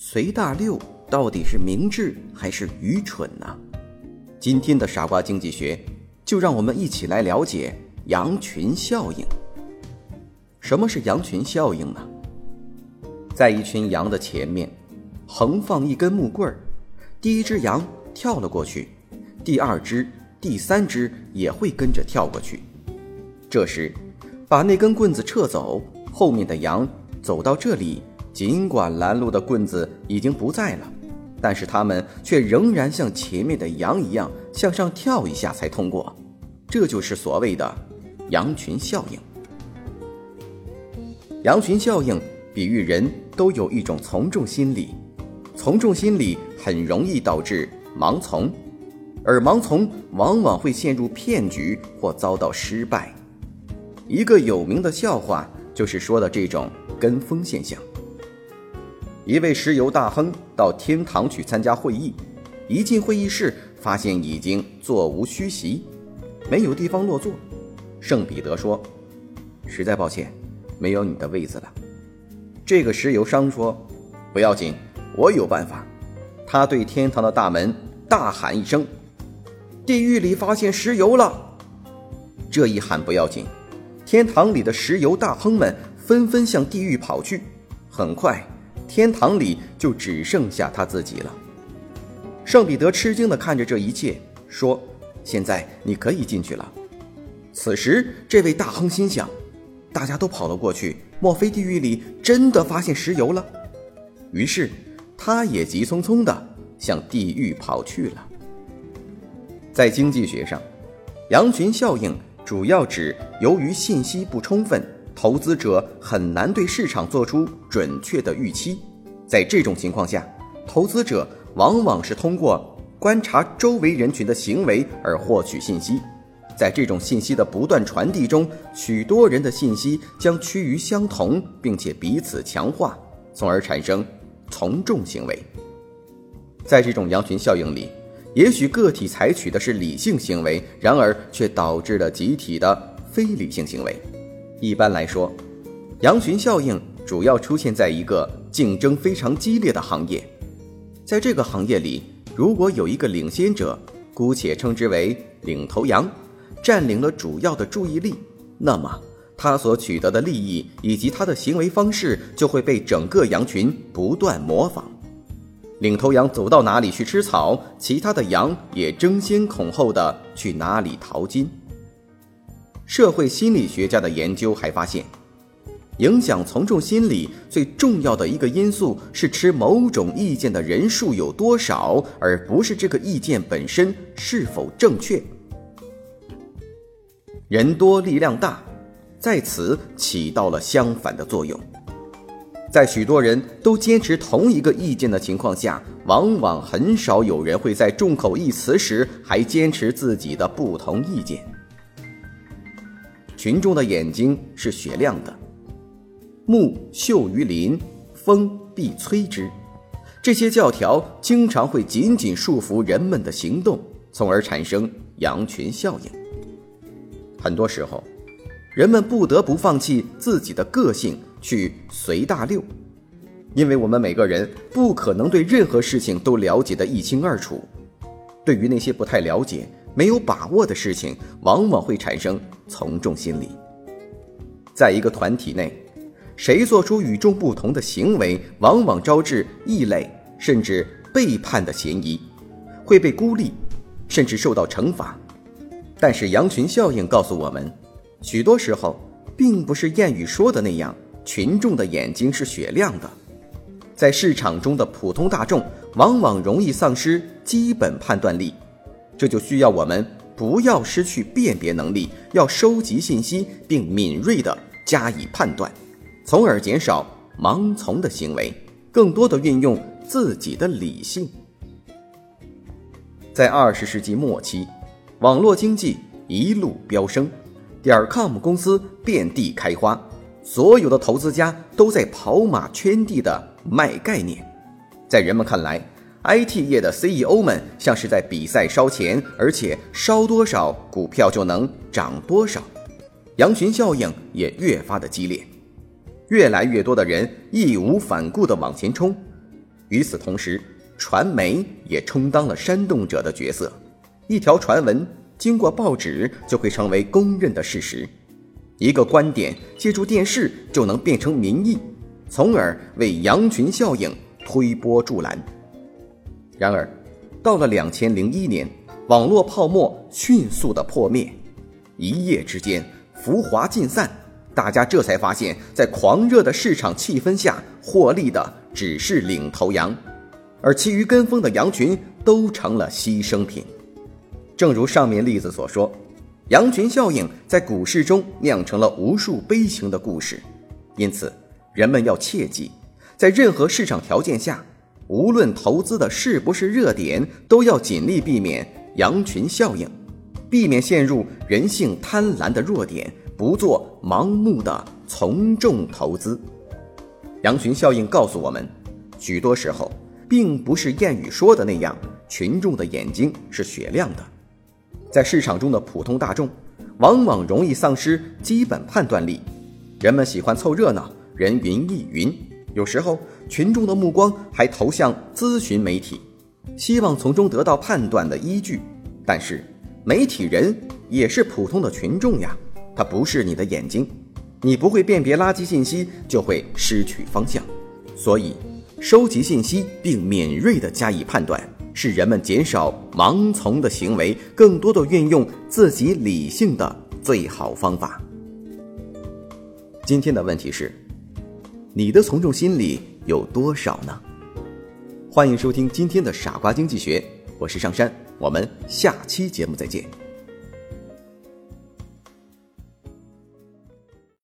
随大溜到底是明智还是愚蠢呢？今天的傻瓜经济学，就让我们一起来了解羊群效应。什么是羊群效应呢？在一群羊的前面，横放一根木棍儿，第一只羊跳了过去，第二只、第三只也会跟着跳过去。这时，把那根棍子撤走，后面的羊走到这里。尽管拦路的棍子已经不在了，但是他们却仍然像前面的羊一样向上跳一下才通过。这就是所谓的羊群效应。羊群效应比喻人都有一种从众心理，从众心理很容易导致盲从，而盲从往往会陷入骗局或遭到失败。一个有名的笑话就是说的这种跟风现象。一位石油大亨到天堂去参加会议，一进会议室，发现已经座无虚席，没有地方落座。圣彼得说：“实在抱歉，没有你的位子了。”这个石油商说：“不要紧，我有办法。”他对天堂的大门大喊一声：“地狱里发现石油了！”这一喊不要紧，天堂里的石油大亨们纷纷向地狱跑去，很快。天堂里就只剩下他自己了。圣彼得吃惊地看着这一切，说：“现在你可以进去了。”此时，这位大亨心想：“大家都跑了过去，莫非地狱里真的发现石油了？”于是，他也急匆匆地向地狱跑去了。在经济学上，羊群效应主要指由于信息不充分。投资者很难对市场做出准确的预期，在这种情况下，投资者往往是通过观察周围人群的行为而获取信息。在这种信息的不断传递中，许多人的信息将趋于相同，并且彼此强化，从而产生从众行为。在这种羊群效应里，也许个体采取的是理性行为，然而却导致了集体的非理性行为。一般来说，羊群效应主要出现在一个竞争非常激烈的行业。在这个行业里，如果有一个领先者，姑且称之为领头羊，占领了主要的注意力，那么他所取得的利益以及他的行为方式就会被整个羊群不断模仿。领头羊走到哪里去吃草，其他的羊也争先恐后的去哪里淘金。社会心理学家的研究还发现，影响从众心理最重要的一个因素是持某种意见的人数有多少，而不是这个意见本身是否正确。人多力量大，在此起到了相反的作用。在许多人都坚持同一个意见的情况下，往往很少有人会在众口一词时还坚持自己的不同意见。群众的眼睛是雪亮的，木秀于林，风必摧之。这些教条经常会紧紧束缚人们的行动，从而产生羊群效应。很多时候，人们不得不放弃自己的个性，去随大流，因为我们每个人不可能对任何事情都了解得一清二楚。对于那些不太了解，没有把握的事情，往往会产生从众心理。在一个团体内，谁做出与众不同的行为，往往招致异类甚至背叛的嫌疑，会被孤立，甚至受到惩罚。但是羊群效应告诉我们，许多时候并不是谚语说的那样，群众的眼睛是雪亮的。在市场中的普通大众，往往容易丧失基本判断力。这就需要我们不要失去辨别能力，要收集信息并敏锐地加以判断，从而减少盲从的行为，更多的运用自己的理性。在二十世纪末期，网络经济一路飙升，点 com 公司遍地开花，所有的投资家都在跑马圈地的卖概念。在人们看来，IT 业的 CEO 们像是在比赛烧钱，而且烧多少股票就能涨多少。羊群效应也越发的激烈，越来越多的人义无反顾地往前冲。与此同时，传媒也充当了煽动者的角色。一条传闻经过报纸就会成为公认的事实，一个观点借助电视就能变成民意，从而为羊群效应推波助澜。然而，到了两千零一年，网络泡沫迅速的破灭，一夜之间。浮华尽散，大家这才发现，在狂热的市场气氛下，获利的只是领头羊，而其余跟风的羊群都成了牺牲品。正如上面例子所说，羊群效应在股市中酿成了无数悲情的故事。因此，人们要切记，在任何市场条件下，无论投资的是不是热点，都要尽力避免羊群效应。避免陷入人性贪婪的弱点，不做盲目的从众投资。羊群效应告诉我们，许多时候并不是谚语说的那样，群众的眼睛是雪亮的。在市场中的普通大众，往往容易丧失基本判断力。人们喜欢凑热闹，人云亦云。有时候，群众的目光还投向咨询媒体，希望从中得到判断的依据。但是，媒体人也是普通的群众呀，他不是你的眼睛，你不会辨别垃圾信息，就会失去方向。所以，收集信息并敏锐地加以判断，是人们减少盲从的行为，更多的运用自己理性的最好方法。今天的问题是，你的从众心理有多少呢？欢迎收听今天的傻瓜经济学。我是上山，我们下期节目再见。